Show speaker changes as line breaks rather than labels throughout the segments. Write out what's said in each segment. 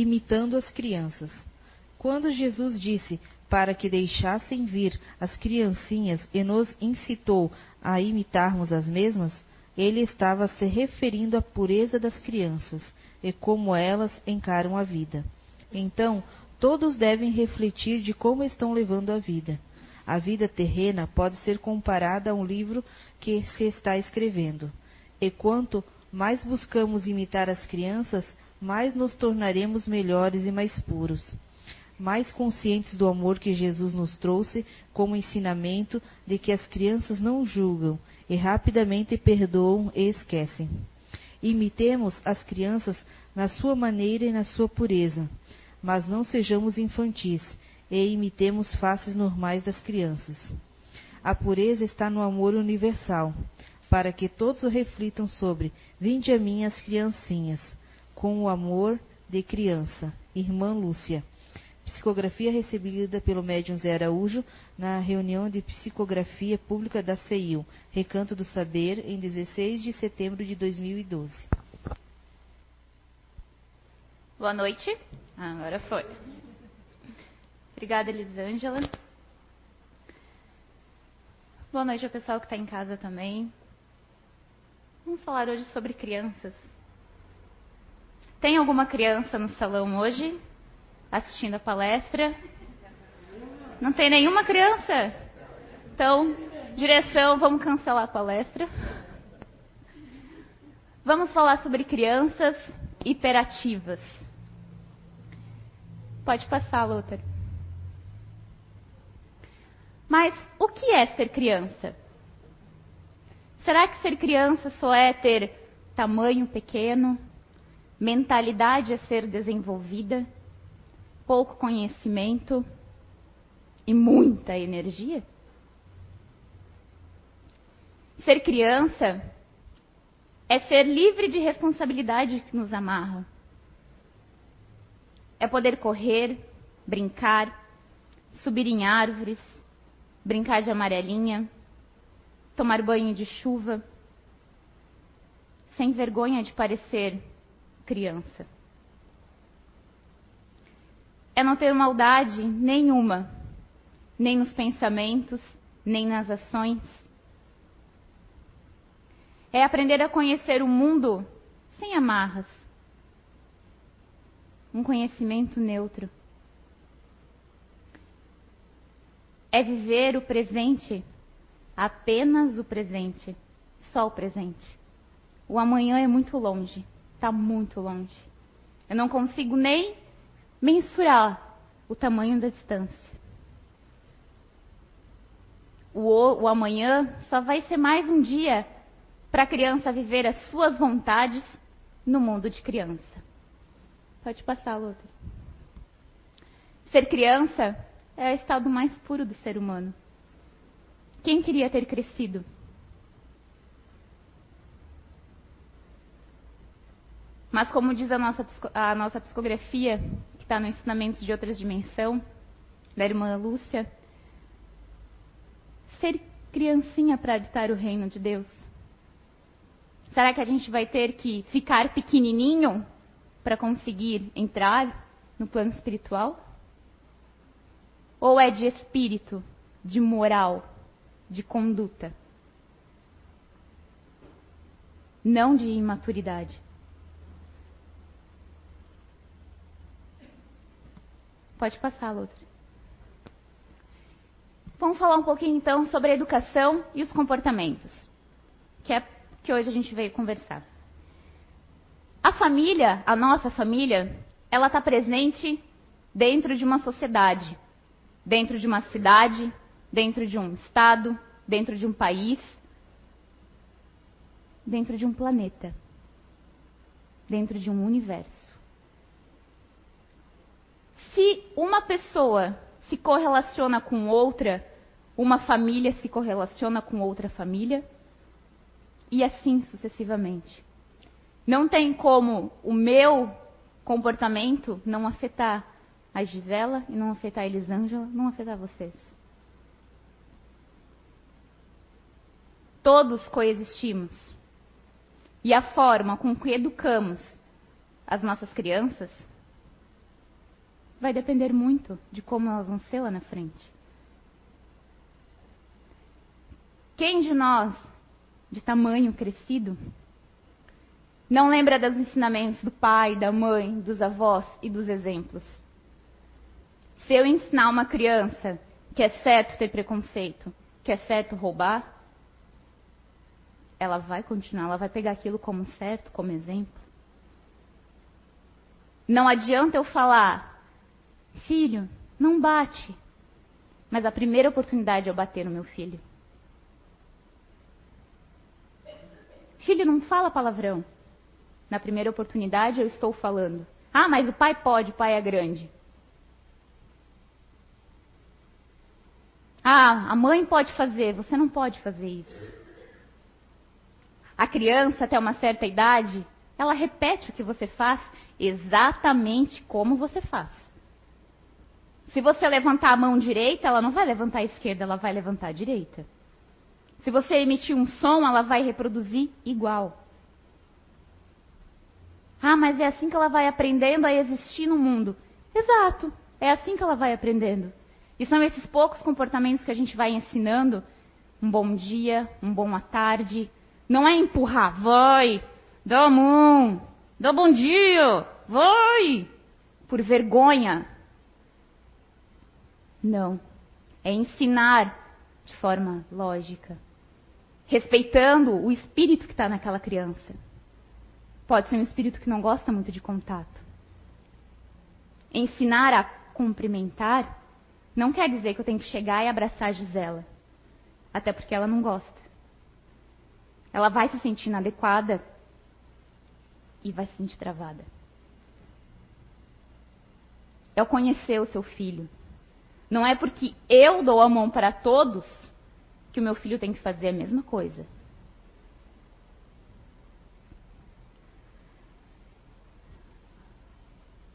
imitando as crianças. Quando Jesus disse para que deixassem vir as criancinhas e nos incitou a imitarmos as mesmas, ele estava se referindo à pureza das crianças e como elas encaram a vida. Então, todos devem refletir de como estão levando a vida. A vida terrena pode ser comparada a um livro que se está escrevendo. E quanto mais buscamos imitar as crianças, mais nos tornaremos melhores e mais puros. Mais conscientes do amor que Jesus nos trouxe como ensinamento de que as crianças não julgam e rapidamente perdoam e esquecem. Imitemos as crianças na sua maneira e na sua pureza, mas não sejamos infantis e imitemos faces normais das crianças. A pureza está no amor universal, para que todos reflitam sobre Vinde a mim as criancinhas, com o amor de criança. Irmã Lúcia. Psicografia recebida pelo médium Zé Araújo na reunião de psicografia pública da CEIU, Recanto do Saber, em 16 de setembro de 2012.
Boa noite. Ah, agora foi. Obrigada, Elisângela. Boa noite ao pessoal que está em casa também. Vamos falar hoje sobre crianças. Tem alguma criança no salão hoje assistindo a palestra? Não tem nenhuma criança? Então, direção, vamos cancelar a palestra. Vamos falar sobre crianças hiperativas. Pode passar, Luther. Mas o que é ser criança? Será que ser criança só é ter tamanho pequeno, mentalidade a ser desenvolvida, pouco conhecimento e muita energia? Ser criança é ser livre de responsabilidade que nos amarra é poder correr, brincar, subir em árvores, brincar de amarelinha, tomar banho de chuva, sem vergonha de parecer criança. É não ter maldade nenhuma, nem nos pensamentos, nem nas ações. É aprender a conhecer o mundo sem amarras, um conhecimento neutro. É viver o presente, apenas o presente, só o presente. O amanhã é muito longe, está muito longe. Eu não consigo nem mensurar o tamanho da distância. O, o amanhã só vai ser mais um dia para a criança viver as suas vontades no mundo de criança. Pode passar, Luther. Ser criança é o estado mais puro do ser humano. Quem queria ter crescido? Mas como diz a nossa, a nossa psicografia, que está no Ensinamentos de Outras Dimensão, da irmã Lúcia, ser criancinha para habitar o reino de Deus? Será que a gente vai ter que ficar pequenininho para conseguir entrar no plano espiritual? Ou é de espírito, de moral, de conduta? Não de imaturidade. Pode passar, Loutra. Vamos falar um pouquinho então sobre a educação e os comportamentos, que é que hoje a gente veio conversar. A família, a nossa família, ela está presente dentro de uma sociedade, dentro de uma cidade, dentro de um estado, dentro de um país, dentro de um planeta, dentro de um universo. Se uma pessoa se correlaciona com outra, uma família se correlaciona com outra família, e assim sucessivamente. Não tem como o meu comportamento não afetar a Gisela e não afetar a Elisângela, não afetar vocês. Todos coexistimos. E a forma com que educamos as nossas crianças vai depender muito de como elas vão ser lá na frente. Quem de nós, de tamanho crescido, não lembra dos ensinamentos do pai, da mãe, dos avós e dos exemplos? Se eu ensinar uma criança que é certo ter preconceito, que é certo roubar, ela vai continuar, ela vai pegar aquilo como certo, como exemplo. Não adianta eu falar, filho, não bate. Mas a primeira oportunidade é eu bater no meu filho. Filho, não fala palavrão. Na primeira oportunidade eu estou falando. Ah, mas o pai pode, o pai é grande. Ah, a mãe pode fazer, você não pode fazer isso. A criança, até uma certa idade, ela repete o que você faz exatamente como você faz. Se você levantar a mão direita, ela não vai levantar a esquerda, ela vai levantar a direita. Se você emitir um som, ela vai reproduzir igual. Ah, mas é assim que ela vai aprendendo a existir no mundo. Exato, é assim que ela vai aprendendo. E são esses poucos comportamentos que a gente vai ensinando. Um bom dia, um bom à tarde. Não é empurrar, vai, dá mão, dá bom dia, vai, por vergonha. Não. É ensinar de forma lógica, respeitando o espírito que está naquela criança. Pode ser um espírito que não gosta muito de contato. Ensinar a cumprimentar não quer dizer que eu tenho que chegar e abraçar a Gisela. Até porque ela não gosta. Ela vai se sentir inadequada e vai se sentir travada. É o conhecer o seu filho. Não é porque eu dou a mão para todos que o meu filho tem que fazer a mesma coisa.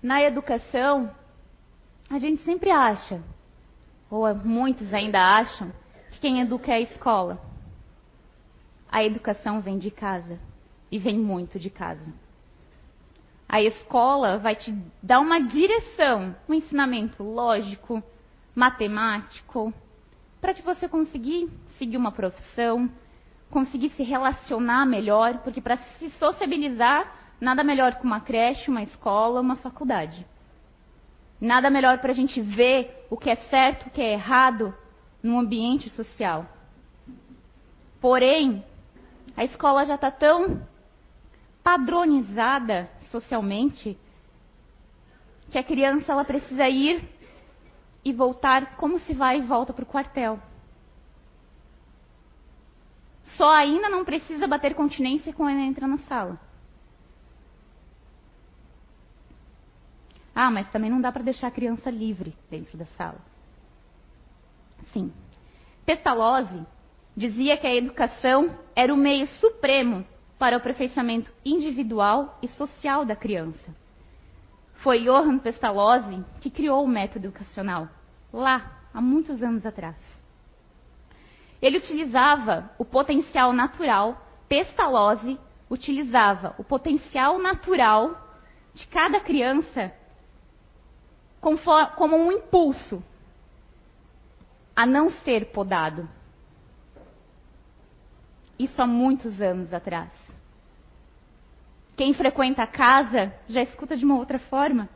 Na educação, a gente sempre acha ou muitos ainda acham, que quem educa é a escola. A educação vem de casa e vem muito de casa. A escola vai te dar uma direção, um ensinamento lógico, matemático, para que você conseguir seguir uma profissão, conseguir se relacionar melhor, porque para se sociabilizar, nada melhor que uma creche, uma escola, uma faculdade. Nada melhor para a gente ver o que é certo, o que é errado no ambiente social. Porém, a escola já está tão padronizada socialmente que a criança ela precisa ir e voltar como se vai e volta para o quartel. Só ainda não precisa bater continência quando entra na sala. Ah, mas também não dá para deixar a criança livre dentro da sala. Sim. Pestalozzi dizia que a educação era o meio supremo para o aperfeiçoamento individual e social da criança. Foi Johann Pestalozzi que criou o método educacional, lá, há muitos anos atrás. Ele utilizava o potencial natural, Pestalozzi utilizava o potencial natural de cada criança como um impulso a não ser podado. Isso há muitos anos atrás. Quem frequenta a casa já escuta de uma outra forma.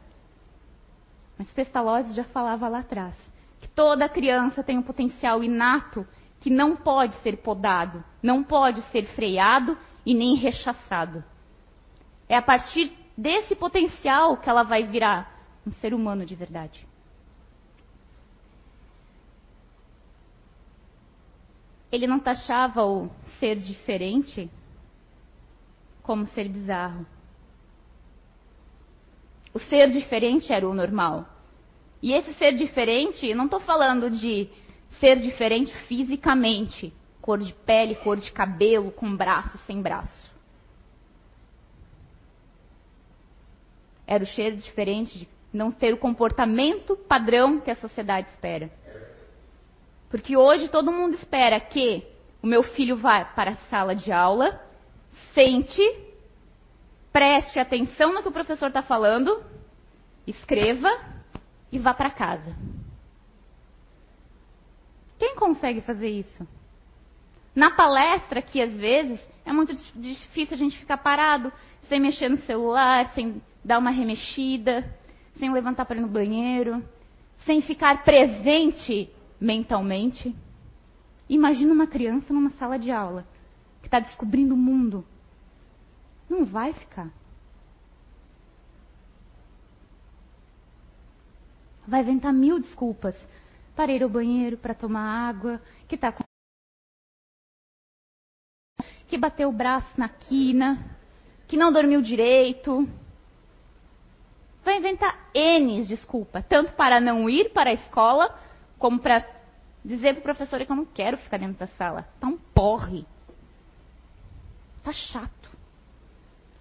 Mas Pestalozzi já falava lá atrás que toda criança tem um potencial inato que não pode ser podado, não pode ser freado e nem rechaçado. É a partir desse potencial que ela vai virar um ser humano de verdade. Ele não taxava o ser diferente como ser bizarro. O ser diferente era o normal. E esse ser diferente, não estou falando de ser diferente fisicamente, cor de pele, cor de cabelo, com braço, sem braço. Era o ser diferente de não ter o comportamento padrão que a sociedade espera. Porque hoje todo mundo espera que o meu filho vá para a sala de aula, sente, preste atenção no que o professor está falando, escreva e vá para casa. Quem consegue fazer isso? Na palestra, aqui às vezes, é muito difícil a gente ficar parado, sem mexer no celular, sem dar uma remexida, sem levantar para ir no banheiro, sem ficar presente mentalmente. Imagina uma criança numa sala de aula que está descobrindo o mundo. Não vai ficar. Vai inventar mil desculpas para ir ao banheiro, para tomar água, que está com. que bateu o braço na quina, que não dormiu direito. Vai inventar N desculpa, tanto para não ir para a escola, como para dizer para o professor que eu não quero ficar dentro da sala. Tá um porre. Tá chato.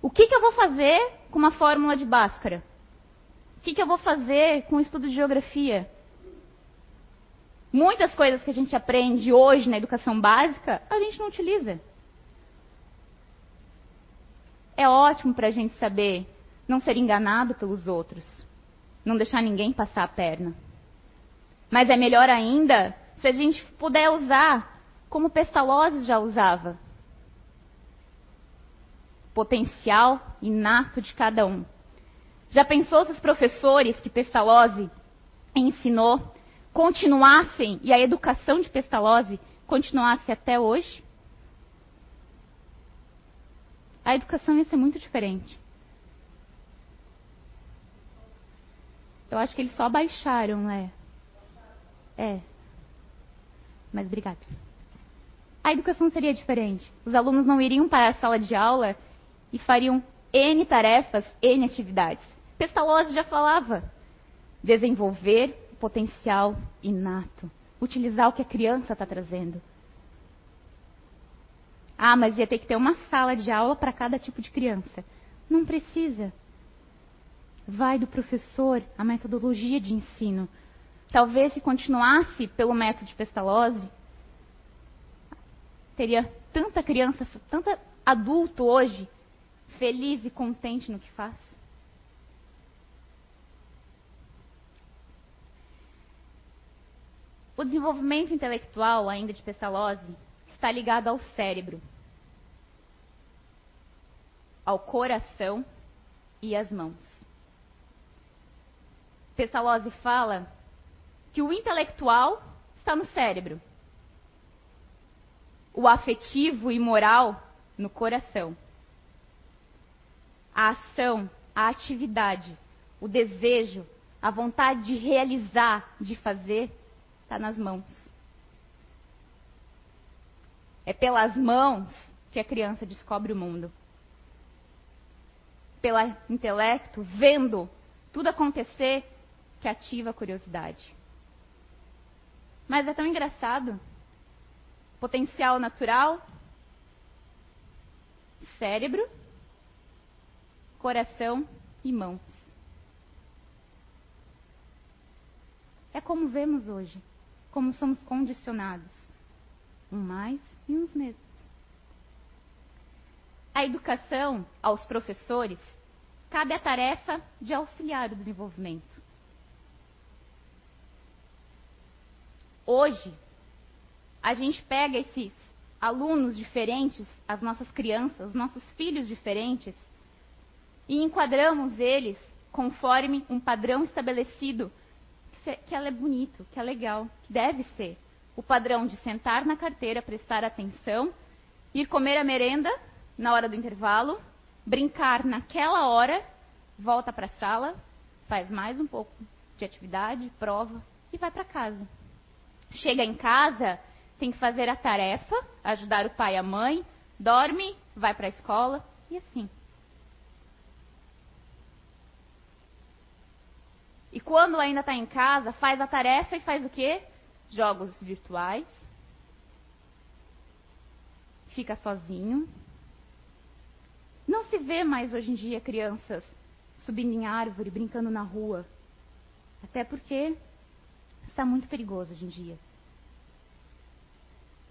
O que, que eu vou fazer com uma fórmula de Bhaskara? O que, que eu vou fazer com o estudo de geografia? Muitas coisas que a gente aprende hoje na educação básica, a gente não utiliza. É ótimo para a gente saber não ser enganado pelos outros, não deixar ninguém passar a perna. Mas é melhor ainda se a gente puder usar como Pestalozzi já usava. Potencial inato de cada um. Já pensou se os professores que Pestalozzi ensinou continuassem e a educação de Pestalozzi continuasse até hoje? A educação ia ser muito diferente. Eu acho que eles só baixaram, né? É. Mas obrigada. A educação seria diferente. Os alunos não iriam para a sala de aula e fariam N tarefas, N atividades. Pestalozzi já falava. Desenvolver o potencial inato. Utilizar o que a criança está trazendo. Ah, mas ia ter que ter uma sala de aula para cada tipo de criança. Não precisa. Vai do professor a metodologia de ensino. Talvez se continuasse pelo método de Pestalozzi, teria tanta criança, tanto adulto hoje, feliz e contente no que faz. O desenvolvimento intelectual ainda de Pestalozzi está ligado ao cérebro, ao coração e às mãos. Pestalozzi fala que o intelectual está no cérebro, o afetivo e moral no coração. A ação, a atividade, o desejo, a vontade de realizar, de fazer, está nas mãos. É pelas mãos que a criança descobre o mundo. Pelo intelecto, vendo tudo acontecer, que ativa a curiosidade. Mas é tão engraçado. Potencial natural, cérebro, coração e mãos. É como vemos hoje, como somos condicionados, um mais e uns menos. A educação aos professores cabe a tarefa de auxiliar o desenvolvimento. hoje, a gente pega esses alunos diferentes, as nossas crianças, os nossos filhos diferentes, e enquadramos eles conforme um padrão estabelecido que ela é bonito, que é legal, que deve ser. O padrão de sentar na carteira, prestar atenção, ir comer a merenda na hora do intervalo, brincar naquela hora, volta para a sala, faz mais um pouco de atividade, prova e vai para casa. Chega em casa, tem que fazer a tarefa, ajudar o pai e a mãe, dorme, vai para a escola e assim. E quando ainda está em casa, faz a tarefa e faz o quê? Jogos virtuais. Fica sozinho. Não se vê mais hoje em dia crianças subindo em árvore, brincando na rua. Até porque está muito perigoso hoje em dia.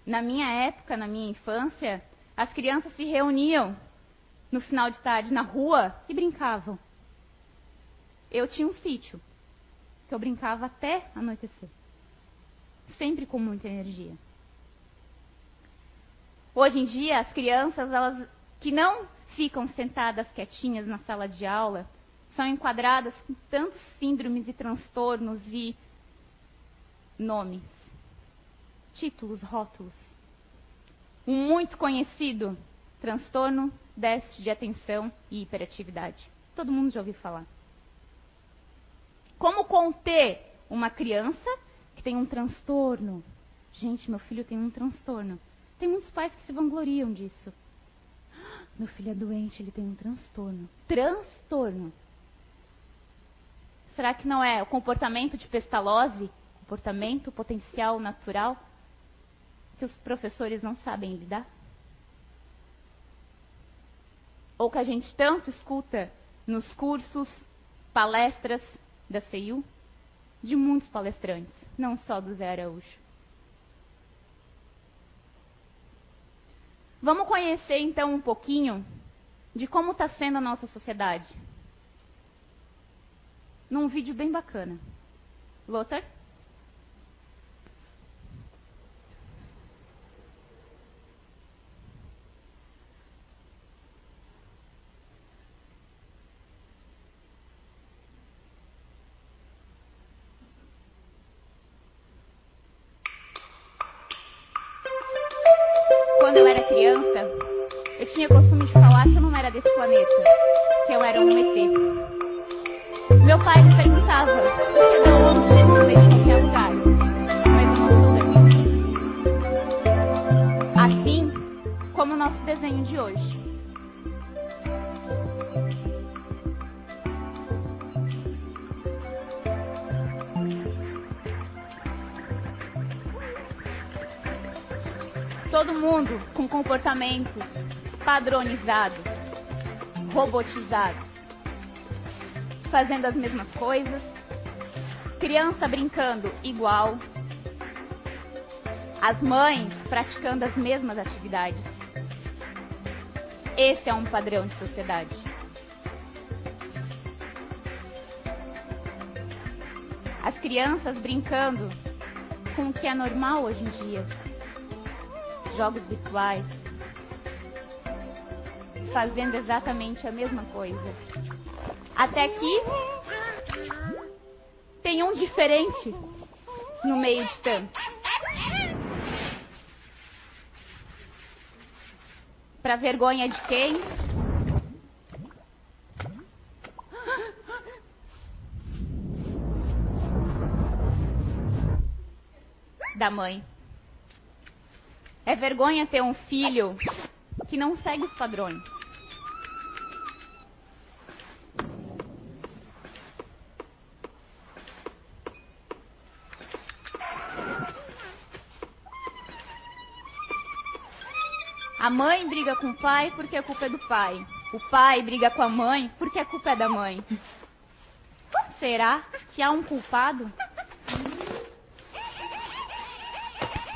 Na minha época, na minha infância, as crianças se reuniam no final de tarde na rua e brincavam. Eu tinha um sítio. Que eu brincava até anoitecer. Sempre com muita energia. Hoje em dia, as crianças, elas que não ficam sentadas quietinhas na sala de aula, são enquadradas com tantos síndromes e transtornos e nomes, títulos, rótulos. Um muito conhecido transtorno, déficit de atenção e hiperatividade. Todo mundo já ouviu falar. Como conter uma criança que tem um transtorno? Gente, meu filho tem um transtorno. Tem muitos pais que se vangloriam disso. Meu filho é doente, ele tem um transtorno. Transtorno. Será que não é o comportamento de pestalose, comportamento potencial natural, que os professores não sabem lidar? Ou que a gente tanto escuta nos cursos, palestras da CEU, de muitos palestrantes, não só do Zé Araújo. Vamos conhecer então um pouquinho de como está sendo a nossa sociedade. Num vídeo bem bacana. Lothar? Planeta, que eu era um ET. Meu pai me perguntava, você da onde? Eu falei, de qualquer lugar. Mas Assim como o nosso desenho de hoje. Todo mundo com comportamentos padronizados, robotizados, fazendo as mesmas coisas, criança brincando igual, as mães praticando as mesmas atividades. Esse é um padrão de sociedade. As crianças brincando com o que é normal hoje em dia jogos virtuais, fazendo exatamente a mesma coisa. Até que tem um diferente no meio de tanto. Para vergonha de quem? Da mãe. É vergonha ter um filho que não segue os padrões. A mãe briga com o pai porque a culpa é do pai. O pai briga com a mãe porque a culpa é da mãe. Será que há um culpado?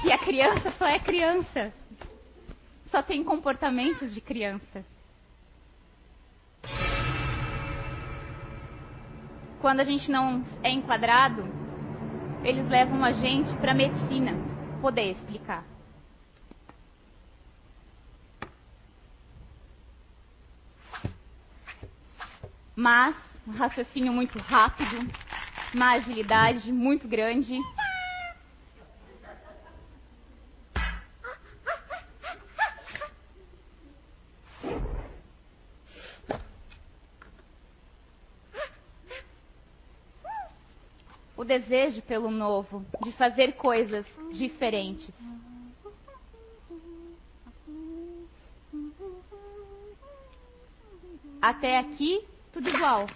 E a criança só é criança. Só tem comportamentos de criança. Quando a gente não é enquadrado, eles levam a gente para medicina poder explicar. Mas um raciocínio muito rápido, uma agilidade muito grande o desejo pelo novo, de fazer coisas diferentes. Até aqui, tudo igual.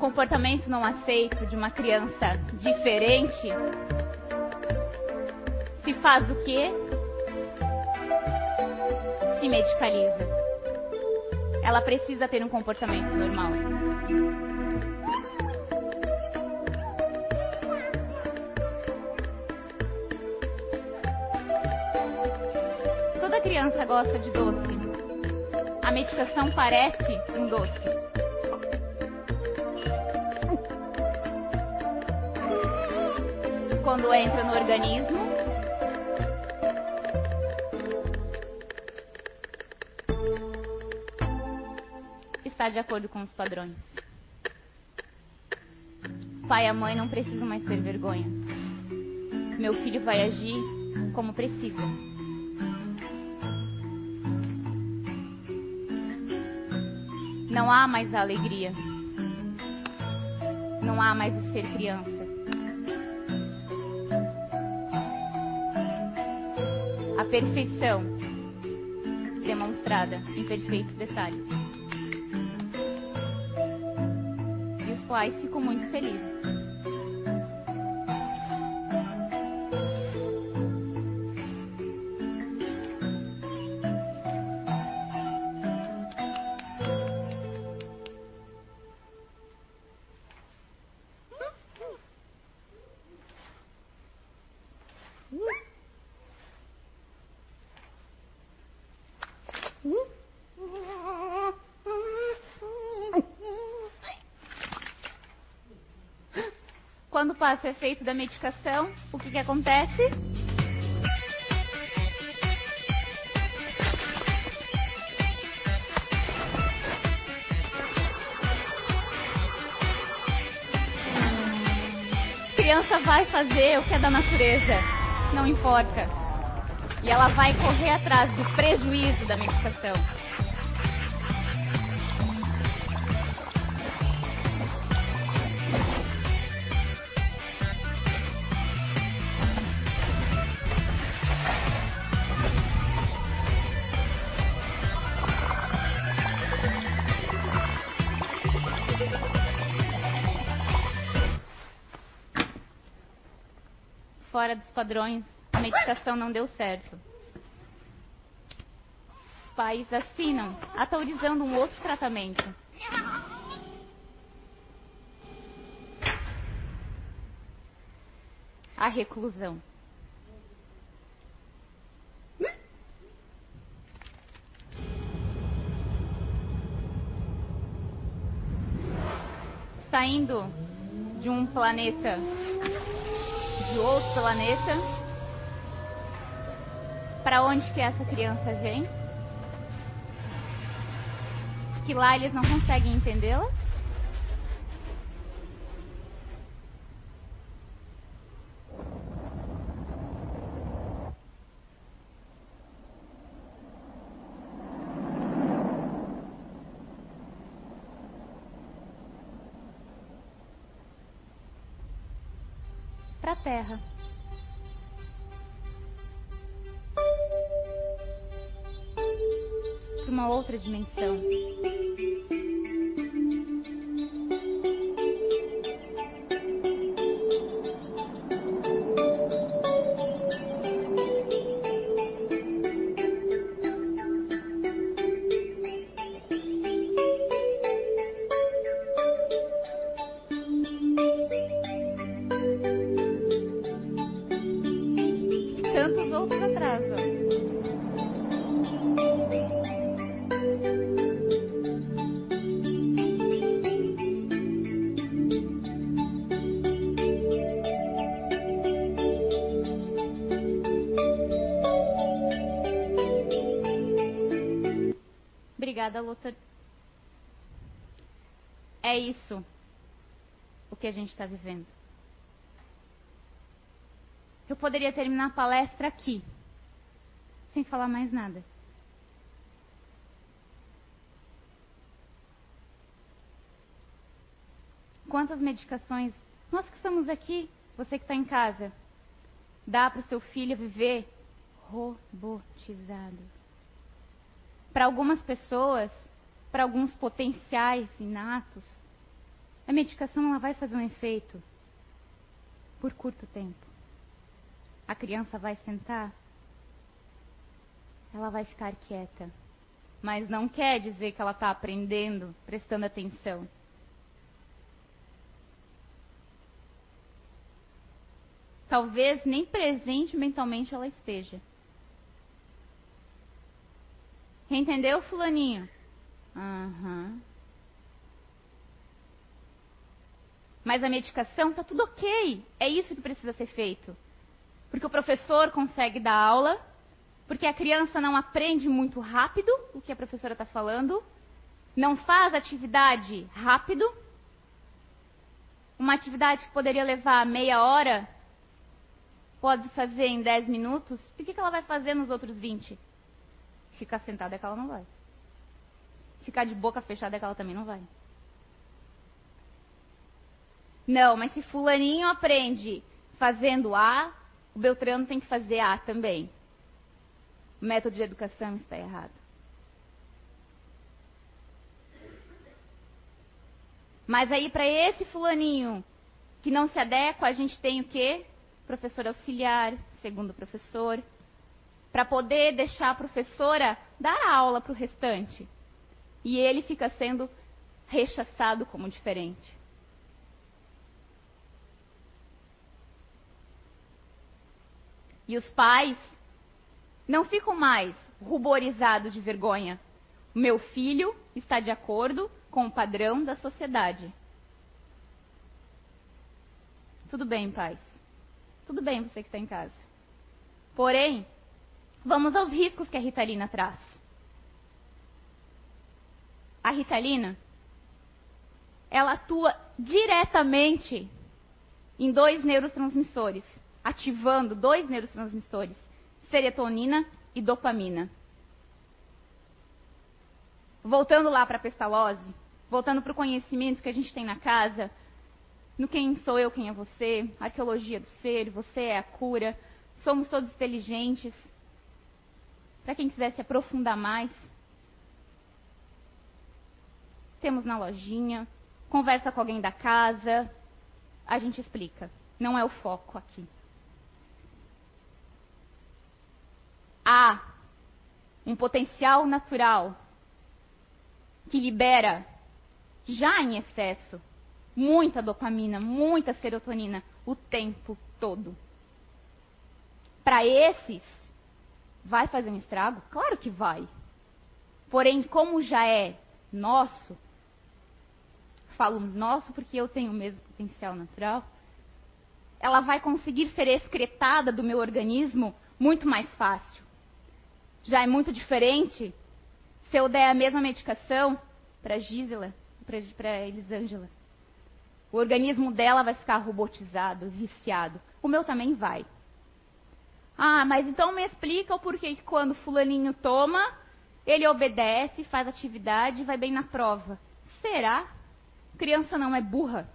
comportamento não aceito de uma criança diferente, se faz o quê? Se medicaliza. ela precisa ter um comportamento normal. Toda criança gosta de doce. A medicação parece um doce. Quando entra no organismo, está de acordo com os padrões. Pai e mãe não precisam mais ter vergonha. Meu filho vai agir como precisa. Não há mais a alegria. Não há mais o ser criança. A perfeição demonstrada em perfeitos detalhes. Ficam muito felizes. Quando passa o efeito da medicação, o que, que acontece? A criança vai fazer o que é da natureza, não importa. E ela vai correr atrás do prejuízo da medicação. Padrões, a medicação não deu certo. Pais assinam, autorizando um outro tratamento. A reclusão. Saindo de um planeta de outro planeta. Para onde que essa criança vem? Que lá eles não conseguem entendê-la? Terra. Para uma outra dimensão. Está vivendo. Eu poderia terminar a palestra aqui, sem falar mais nada. Quantas medicações, nós que estamos aqui, você que está em casa, dá para o seu filho viver robotizado? Para algumas pessoas, para alguns potenciais inatos, a medicação ela vai fazer um efeito por curto tempo. A criança vai sentar, ela vai ficar quieta. mas não quer dizer que ela está aprendendo, prestando atenção. Talvez nem presente mentalmente ela esteja. Entendeu, fulaninho? Aham. Uhum. Mas a medicação está tudo ok. É isso que precisa ser feito. Porque o professor consegue dar aula, porque a criança não aprende muito rápido o que a professora está falando, não faz atividade rápido. Uma atividade que poderia levar meia hora, pode fazer em 10 minutos. Por que, que ela vai fazer nos outros 20? Ficar sentada é que ela não vai. Ficar de boca fechada é que ela também não vai. Não, mas se fulaninho aprende fazendo A, o Beltrano tem que fazer A também. O método de educação está errado. Mas aí para esse fulaninho que não se adequa, a gente tem o quê? Professor auxiliar, segundo professor, para poder deixar a professora dar aula para o restante. E ele fica sendo rechaçado como diferente. E os pais não ficam mais ruborizados de vergonha. Meu filho está de acordo com o padrão da sociedade. Tudo bem, pais. Tudo bem você que está em casa. Porém, vamos aos riscos que a Ritalina traz. A Ritalina, ela atua diretamente em dois neurotransmissores ativando dois neurotransmissores, serotonina e dopamina. Voltando lá para a pestalose, voltando para o conhecimento que a gente tem na casa, no quem sou eu, quem é você, arqueologia do ser, você é a cura, somos todos inteligentes. Para quem quiser se aprofundar mais, temos na lojinha, conversa com alguém da casa, a gente explica. Não é o foco aqui. Há um potencial natural que libera, já em excesso, muita dopamina, muita serotonina o tempo todo. Para esses, vai fazer um estrago? Claro que vai. Porém, como já é nosso, falo nosso porque eu tenho o mesmo potencial natural, ela vai conseguir ser excretada do meu organismo muito mais fácil já é muito diferente se eu der a mesma medicação para Gisela, para Elisângela. O organismo dela vai ficar robotizado, viciado. O meu também vai. Ah, mas então me explica o porquê que quando fulaninho toma, ele obedece, faz atividade e vai bem na prova. Será? Criança não é burra.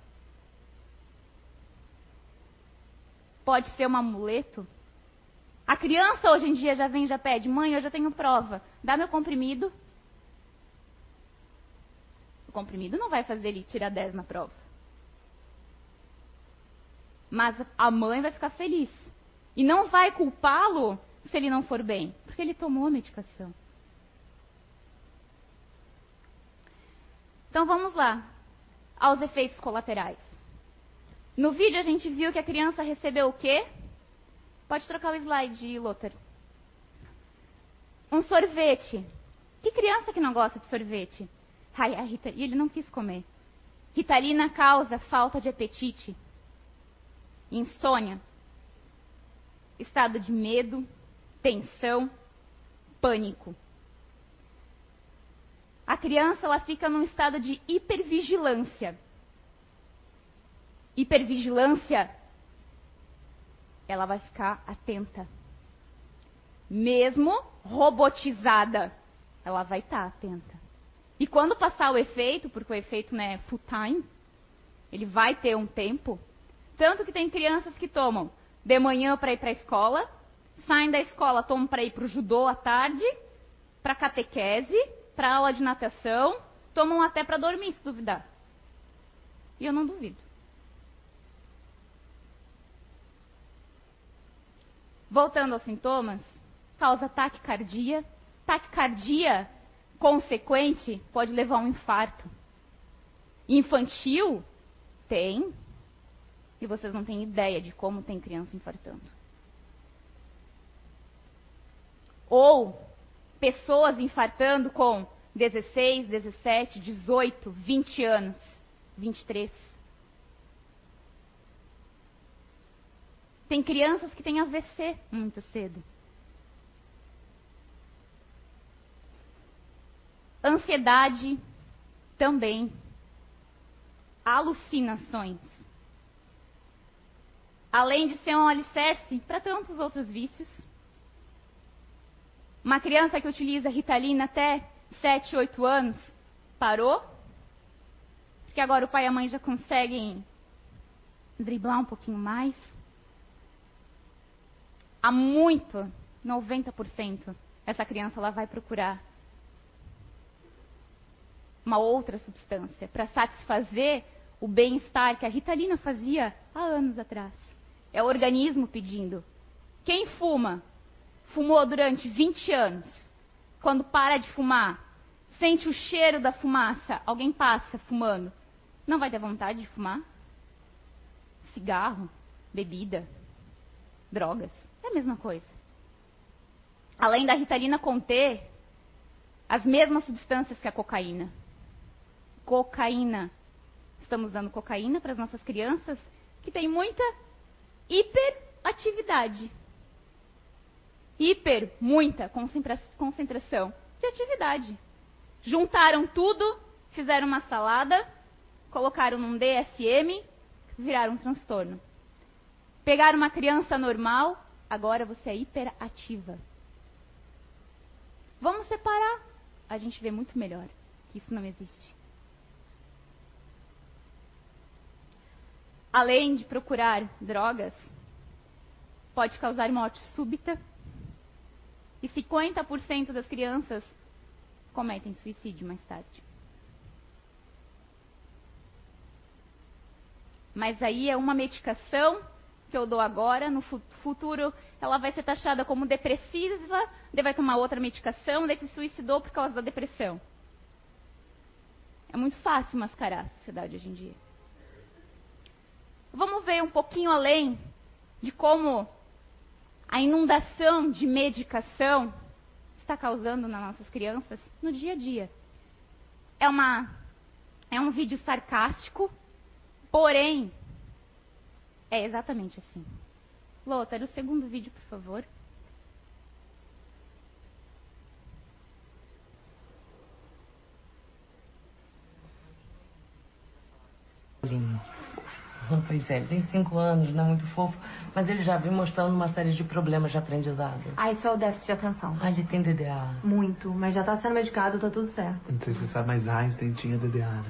Pode ser um amuleto a criança hoje em dia já vem e já pede, mãe, eu já tenho prova, dá meu comprimido. O comprimido não vai fazer ele tirar 10 na prova. Mas a mãe vai ficar feliz. E não vai culpá-lo se ele não for bem, porque ele tomou a medicação. Então vamos lá aos efeitos colaterais. No vídeo a gente viu que a criança recebeu o quê? Pode trocar o slide, Lothar. Um sorvete. Que criança que não gosta de sorvete? Ai, a Rita, e ele não quis comer. Ritalina causa falta de apetite, insônia, estado de medo, tensão, pânico. A criança ela fica num estado de hipervigilância. Hipervigilância ela vai ficar atenta. Mesmo robotizada, ela vai estar tá atenta. E quando passar o efeito, porque o efeito não é full time, ele vai ter um tempo. Tanto que tem crianças que tomam de manhã para ir para a escola, saem da escola, tomam para ir para o judô à tarde, para catequese, para aula de natação, tomam até para dormir, se duvidar. E eu não duvido. Voltando aos sintomas, causa taquicardia. Taquicardia consequente pode levar a um infarto. Infantil? Tem. E vocês não têm ideia de como tem criança infartando. Ou pessoas infartando com 16, 17, 18, 20 anos, 23. Tem crianças que têm AVC muito cedo. Ansiedade também. Alucinações. Além de ser um alicerce para tantos outros vícios. Uma criança que utiliza Ritalina até 7, 8 anos parou. Porque agora o pai e a mãe já conseguem driblar um pouquinho mais. Há muito, 90%, essa criança ela vai procurar uma outra substância para satisfazer o bem-estar que a Ritalina fazia há anos atrás. É o organismo pedindo. Quem fuma, fumou durante 20 anos, quando para de fumar, sente o cheiro da fumaça, alguém passa fumando, não vai ter vontade de fumar? Cigarro, bebida, drogas, é a mesma coisa. Além da Ritalina conter as mesmas substâncias que a cocaína, cocaína. Estamos dando cocaína para as nossas crianças que têm muita hiperatividade. Hiper, muita concentração de atividade. Juntaram tudo, fizeram uma salada, colocaram num DSM, viraram um transtorno. Pegaram uma criança normal, agora você é hiperativa. Vamos separar. A gente vê muito melhor que isso não existe. além de procurar drogas, pode causar morte súbita. E 50% das crianças cometem suicídio mais tarde. Mas aí é uma medicação que eu dou agora, no futuro ela vai ser taxada como depressiva, daí vai tomar outra medicação, daí se suicidou por causa da depressão. É muito fácil mascarar a sociedade hoje em dia. Vamos ver um pouquinho além de como a inundação de medicação está causando nas nossas crianças no dia a dia. É uma é um vídeo sarcástico, porém é exatamente assim. Lothar, o segundo vídeo, por favor.
Pois é, ele tem cinco anos, não é muito fofo, mas ele já vem mostrando uma série de problemas de aprendizado.
Ah, isso é o déficit de atenção.
Ah, ele tem DDA.
Muito, mas já tá sendo medicado, tá tudo certo.
Não sei se você sabe, mas Einstein tinha DDA, né?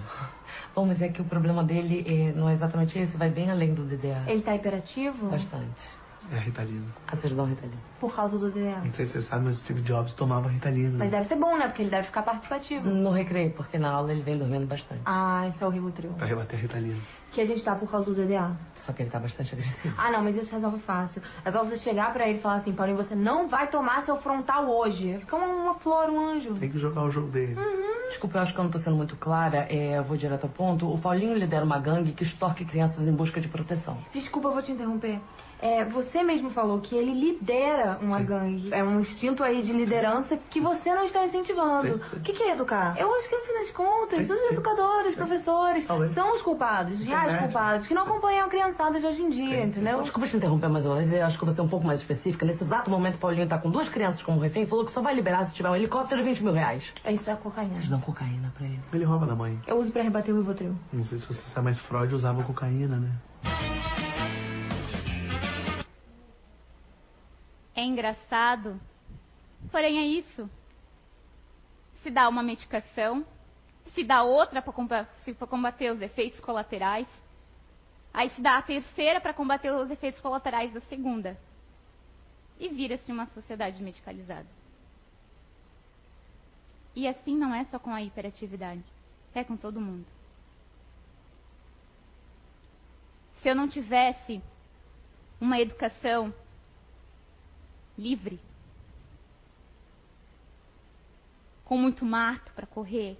Bom, mas é que o problema dele é, não é exatamente esse, vai bem além do DDA.
Ele tá hiperativo?
Bastante.
É a Ritalina.
Ah, vocês dão Ritalina?
Por causa do DDA.
Não sei se você sabe, mas o Steve Jobs tomava Ritalina.
Mas deve ser bom, né? Porque ele deve ficar participativo.
No recreio, porque na aula ele vem dormindo bastante.
Ah, isso é o Rivotril.
Pra rebater a Ritalina.
Que a gente tá por causa do DDA.
Só que ele tá bastante agressivo.
Ah, não, mas isso resolve fácil. É só você chegar pra ele e falar assim, Paulinho, você não vai tomar seu frontal hoje. Fica uma, uma flor, um anjo.
Tem que jogar o jogo dele.
Desculpa, eu acho que eu não tô sendo muito clara, é, eu vou direto ao ponto. O Paulinho lidera uma gangue que extorque crianças em busca de proteção.
Desculpa, eu vou te interromper. É, você mesmo falou que ele lidera uma
Sim.
gangue. É um instinto aí de liderança que você não está incentivando.
Sim.
O que, que é educar? Eu acho que no fim das contas,
Sim,
os
sim.
educadores, professores,
Talvez.
são os culpados, os reais
Internet.
culpados, que não acompanham a criançada de hoje em dia, entendeu?
Desculpa te interromper vez, eu acho que você é um pouco mais específica. Nesse exato momento, o Paulinho tá com duas crianças como refém e falou que só vai liberar se tiver um helicóptero e 20 mil reais.
É isso, é cocaína.
Vocês dão cocaína pra ele.
Ele rouba da mãe.
Eu uso pra rebater o Rivotril.
Não sei se você sabe, mas Freud usava cocaína, né?
É engraçado, porém é isso. Se dá uma medicação, se dá outra para combater os efeitos colaterais, aí se dá a terceira para combater os efeitos colaterais da segunda. E vira-se uma sociedade medicalizada. E assim não é só com a hiperatividade, é com todo mundo. Se eu não tivesse uma educação livre, com muito mato para correr,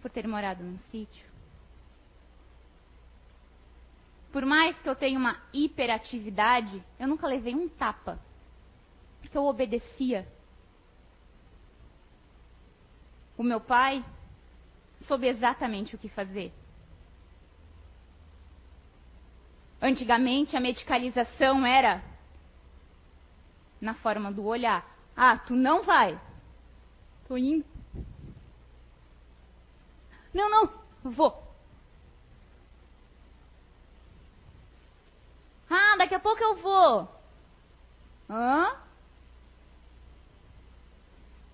por ter morado num sítio. Por mais que eu tenha uma hiperatividade, eu nunca levei um tapa, porque eu obedecia. O meu pai soube exatamente o que fazer. Antigamente a medicalização era na forma do olhar. Ah, tu não vai. Tô indo. Não, não, vou. Ah, daqui a pouco eu vou. Hã?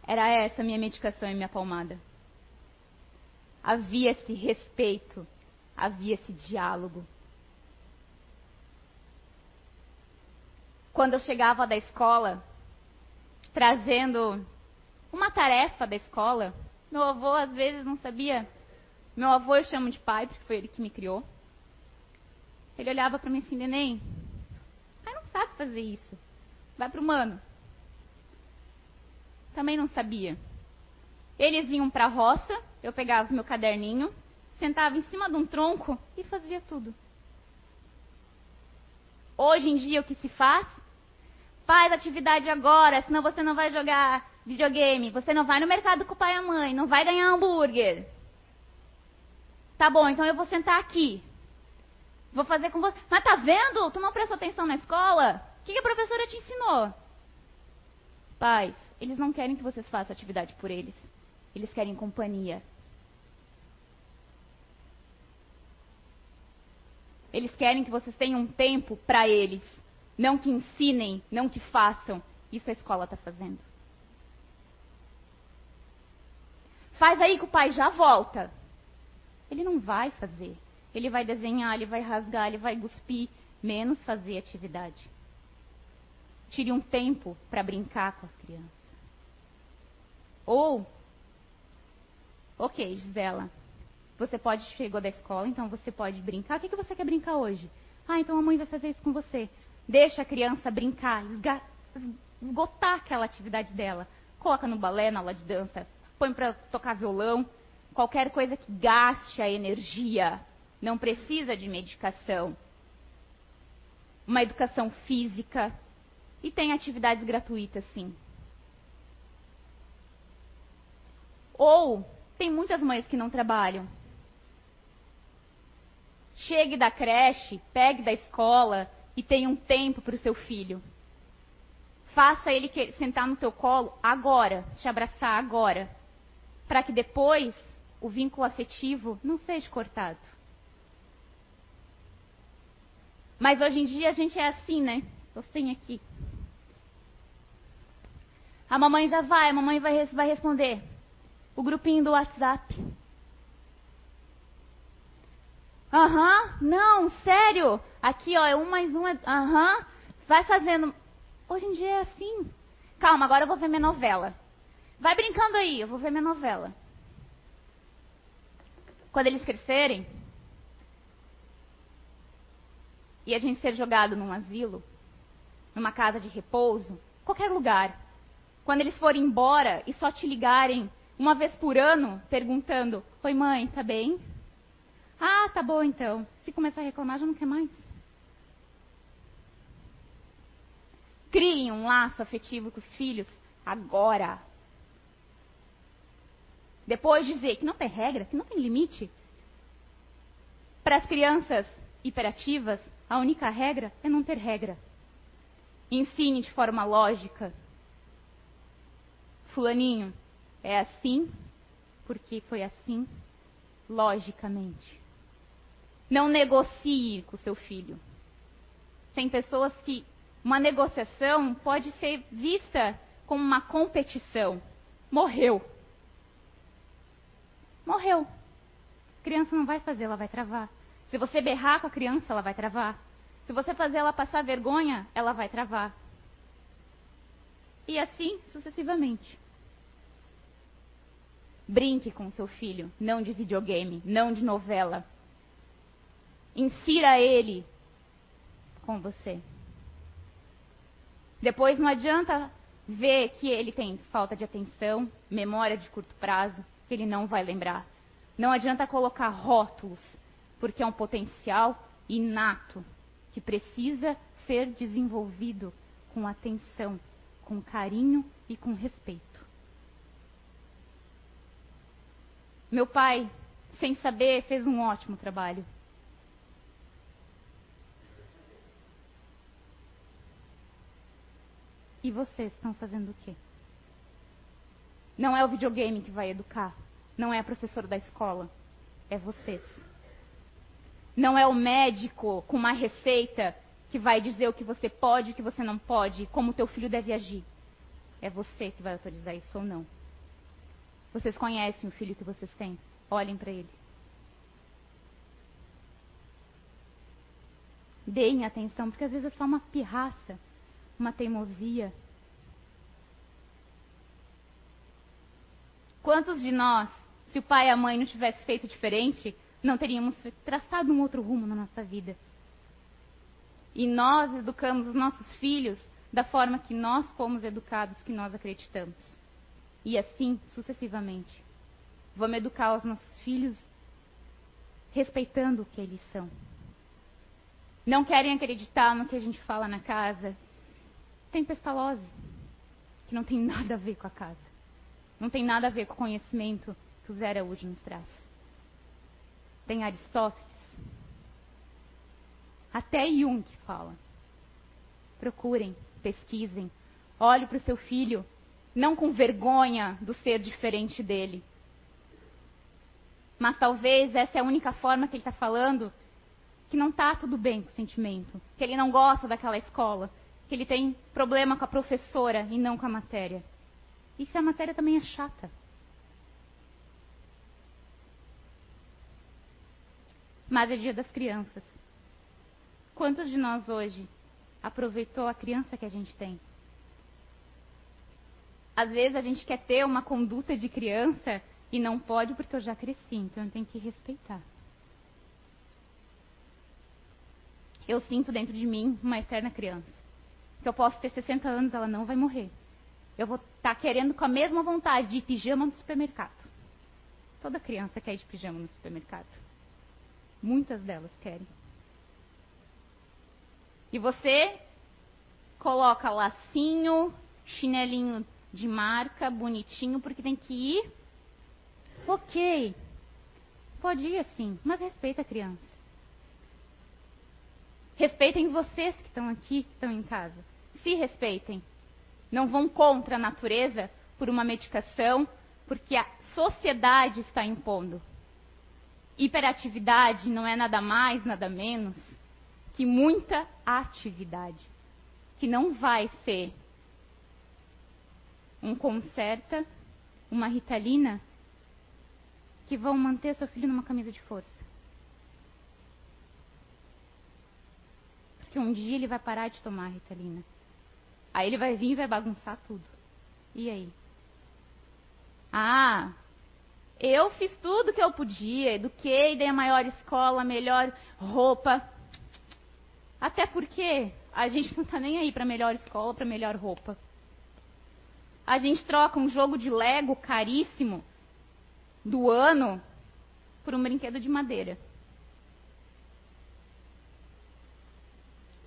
Era essa minha medicação e minha palmada. Havia esse respeito, havia esse diálogo. Quando eu chegava da escola, trazendo uma tarefa da escola, meu avô às vezes não sabia. Meu avô eu chamo de pai, porque foi ele que me criou. Ele olhava para mim assim, neném, pai não sabe fazer isso. Vai pro mano. Também não sabia. Eles iam para a roça, eu pegava meu caderninho, sentava em cima de um tronco e fazia tudo. Hoje em dia o que se faz? Faz atividade agora, senão você não vai jogar videogame, você não vai no mercado com o pai e a mãe, não vai ganhar hambúrguer. Tá bom, então eu vou sentar aqui. Vou fazer com você. Mas tá vendo? Tu não prestou atenção na escola? O que a professora te ensinou? Pais, eles não querem que vocês façam atividade por eles. Eles querem companhia. Eles querem que vocês tenham um tempo para eles. Não que ensinem, não que façam. Isso a escola está fazendo. Faz aí que o pai já volta. Ele não vai fazer. Ele vai desenhar, ele vai rasgar, ele vai cuspir, menos fazer atividade. Tire um tempo para brincar com as crianças. Ou, ok, Gisela, você pode chegou da escola, então você pode brincar. O que, que você quer brincar hoje? Ah, então a mãe vai fazer isso com você. Deixa a criança brincar, esgotar aquela atividade dela. Coloca no balé, na aula de dança, põe para tocar violão, qualquer coisa que gaste a energia não precisa de medicação. Uma educação física. E tem atividades gratuitas, sim. Ou tem muitas mães que não trabalham. Chegue da creche, pegue da escola e tenha um tempo para o seu filho. Faça ele sentar no teu colo agora, te abraçar agora, para que depois o vínculo afetivo não seja cortado. Mas hoje em dia a gente é assim, né? Tô sem aqui. A mamãe já vai, a mamãe vai, vai responder. O grupinho do WhatsApp. Aham, uhum, não, sério. Aqui, ó, é um mais um. Aham, uhum, vai fazendo. Hoje em dia é assim. Calma, agora eu vou ver minha novela. Vai brincando aí, eu vou ver minha novela. Quando eles crescerem, e a gente ser jogado num asilo, numa casa de repouso, qualquer lugar. Quando eles forem embora e só te ligarem uma vez por ano perguntando: Oi, mãe, tá bem? Ah, tá bom então. Se começar a reclamar, já não quer mais. Criem um laço afetivo com os filhos agora. Depois dizer que não tem regra, que não tem limite. Para as crianças hiperativas, a única regra é não ter regra. Ensine de forma lógica. Fulaninho, é assim porque foi assim logicamente. Não negocie com seu filho. Tem pessoas que uma negociação pode ser vista como uma competição. Morreu. Morreu. A criança não vai fazer, ela vai travar. Se você berrar com a criança, ela vai travar. Se você fazer ela passar vergonha, ela vai travar. E assim sucessivamente. Brinque com seu filho, não de videogame, não de novela. Insira ele com você. Depois não adianta vê que ele tem falta de atenção, memória de curto prazo, que ele não vai lembrar. Não adianta colocar rótulos, porque é um potencial inato que precisa ser desenvolvido com atenção, com carinho e com respeito. Meu pai, sem saber, fez um ótimo trabalho. E vocês estão fazendo o quê? Não é o videogame que vai educar. Não é a professora da escola. É vocês. Não é o médico com uma receita que vai dizer o que você pode e o que você não pode, como o teu filho deve agir. É você que vai autorizar isso ou não. Vocês conhecem o filho que vocês têm. Olhem para ele. Deem atenção, porque às vezes é só uma pirraça uma teimosia. Quantos de nós, se o pai e a mãe não tivessem feito diferente, não teríamos traçado um outro rumo na nossa vida? E nós educamos os nossos filhos da forma que nós fomos educados, que nós acreditamos. E assim sucessivamente. Vamos educar os nossos filhos respeitando o que eles são. Não querem acreditar no que a gente fala na casa, tempestalose, que não tem nada a ver com a casa. Não tem nada a ver com o conhecimento que o Zé Araújo nos traz. Tem Aristóteles. Até Jung fala. Procurem, pesquisem, olhe para o seu filho, não com vergonha do ser diferente dele. Mas talvez essa é a única forma que ele está falando que não está tudo bem com o sentimento, que ele não gosta daquela escola, que ele tem problema com a professora e não com a matéria. E se a matéria também é chata? Mas é dia das crianças. Quantos de nós hoje aproveitou a criança que a gente tem? Às vezes a gente quer ter uma conduta de criança e não pode porque eu já cresci, então eu tenho que respeitar. Eu sinto dentro de mim uma eterna criança que eu posso ter 60 anos, ela não vai morrer. Eu vou estar tá querendo com a mesma vontade de ir pijama no supermercado. Toda criança quer ir de pijama no supermercado. Muitas delas querem. E você coloca lacinho, chinelinho de marca, bonitinho, porque tem que ir. Ok. Pode ir assim, mas respeita a criança. Respeitem vocês que estão aqui, que estão em casa. Se respeitem. Não vão contra a natureza por uma medicação, porque a sociedade está impondo. Hiperatividade não é nada mais, nada menos que muita atividade, que não vai ser um concerta, uma ritalina, que vão manter seu filho numa camisa de força. Que um dia ele vai parar de tomar Ritalina. Aí ele vai vir e vai bagunçar tudo. E aí? Ah, eu fiz tudo que eu podia, eduquei, dei a maior escola, a melhor roupa. Até porque a gente não está nem aí para melhor escola, para melhor roupa. A gente troca um jogo de Lego caríssimo do ano por um brinquedo de madeira.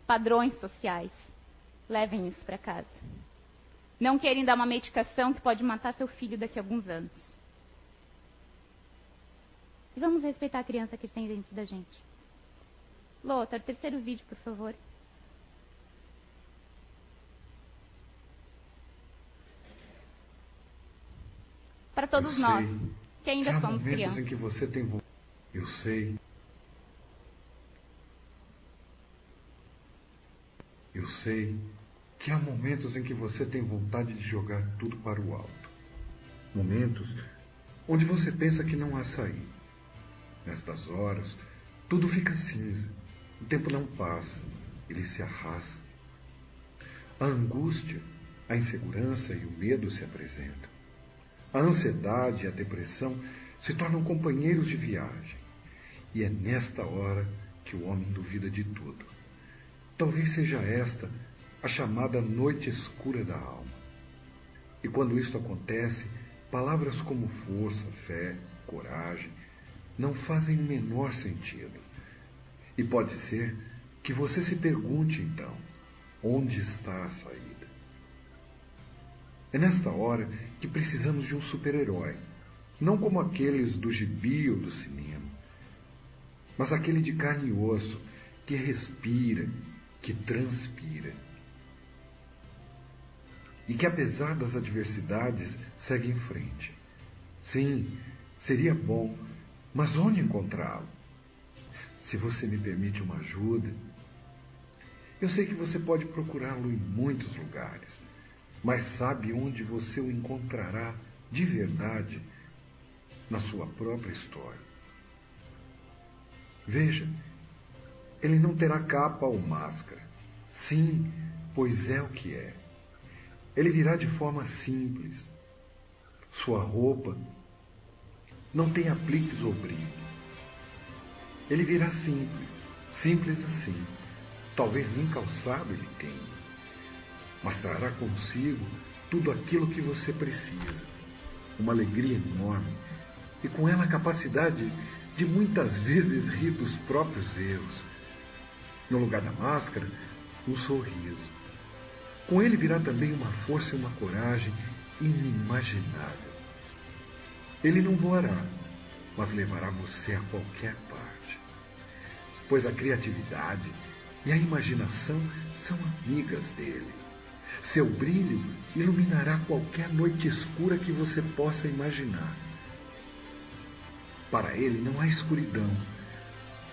Padrões sociais. Levem isso para casa. Não querem dar uma medicação que pode matar seu filho daqui a alguns anos. E vamos respeitar a criança que tem dentro da gente. Lothar, terceiro vídeo, por favor. Para todos nós, que ainda somos crianças.
em que você tem Eu sei Eu sei que há momentos em que você tem vontade de jogar tudo para o alto. Momentos onde você pensa que não há saída. Nestas horas, tudo fica cinza. O tempo não passa, ele se arrasta. A angústia, a insegurança e o medo se apresentam. A ansiedade e a depressão se tornam companheiros de viagem. E é nesta hora que o homem duvida de tudo. Talvez seja esta a chamada noite escura da alma. E quando isto acontece, palavras como força, fé, coragem, não fazem o menor sentido. E pode ser que você se pergunte então: onde está a saída? É nesta hora que precisamos de um super-herói, não como aqueles do gibi ou do cinema, mas aquele de carne e osso que respira, que transpira. E que, apesar das adversidades, segue em frente. Sim, seria bom, mas onde encontrá-lo? Se você me permite uma ajuda, eu sei que você pode procurá-lo em muitos lugares, mas sabe onde você o encontrará de verdade? Na sua própria história. Veja, ele não terá capa ou máscara. Sim, pois é o que é. Ele virá de forma simples. Sua roupa não tem apliques ou brilho. Ele virá simples, simples assim. Talvez nem calçado ele tenha, mas trará consigo tudo aquilo que você precisa. Uma alegria enorme e com ela a capacidade de muitas vezes rir dos próprios erros no lugar da máscara, um sorriso. Com ele virá também uma força e uma coragem inimaginável. Ele não voará, mas levará você a qualquer parte. Pois a criatividade e a imaginação são amigas dele. Seu brilho iluminará qualquer noite escura que você possa imaginar. Para ele não há escuridão.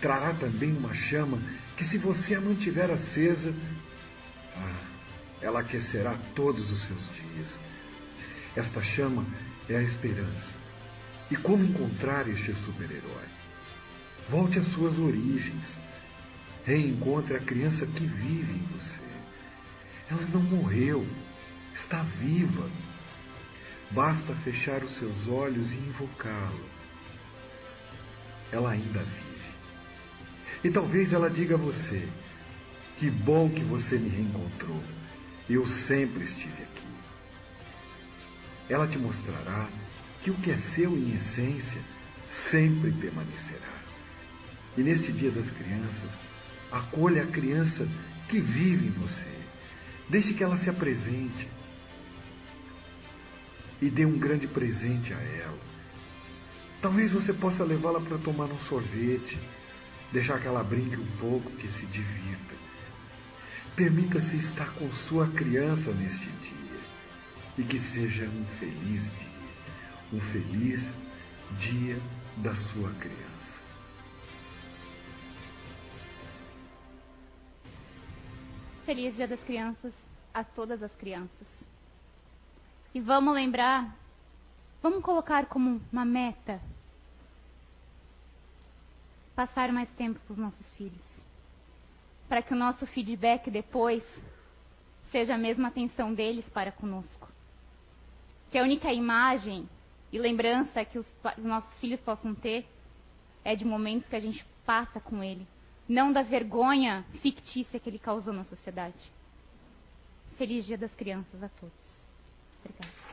Trará também uma chama que se você a mantiver acesa, ah, ela aquecerá todos os seus dias. Esta chama é a esperança. E como encontrar este super-herói? Volte às suas origens. Reencontre a criança que vive em você. Ela não morreu, está viva. Basta fechar os seus olhos e invocá-lo. Ela ainda vive. E talvez ela diga a você: Que bom que você me reencontrou. Eu sempre estive aqui. Ela te mostrará que o que é seu em essência sempre permanecerá. E neste Dia das Crianças, acolha a criança que vive em você. Deixe que ela se apresente. E dê um grande presente a ela. Talvez você possa levá-la para tomar um sorvete Deixar que ela brinque um pouco, que se divirta. Permita-se estar com sua criança neste dia e que seja um feliz dia, um feliz dia da sua criança.
Feliz Dia das Crianças a todas as crianças. E vamos lembrar, vamos colocar como uma meta passar mais tempo com os nossos filhos. Para que o nosso feedback depois seja a mesma atenção deles para conosco. Que a única imagem e lembrança que os, os nossos filhos possam ter é de momentos que a gente passa com ele, não da vergonha fictícia que ele causou na sociedade. Feliz Dia das Crianças a todos. Obrigada.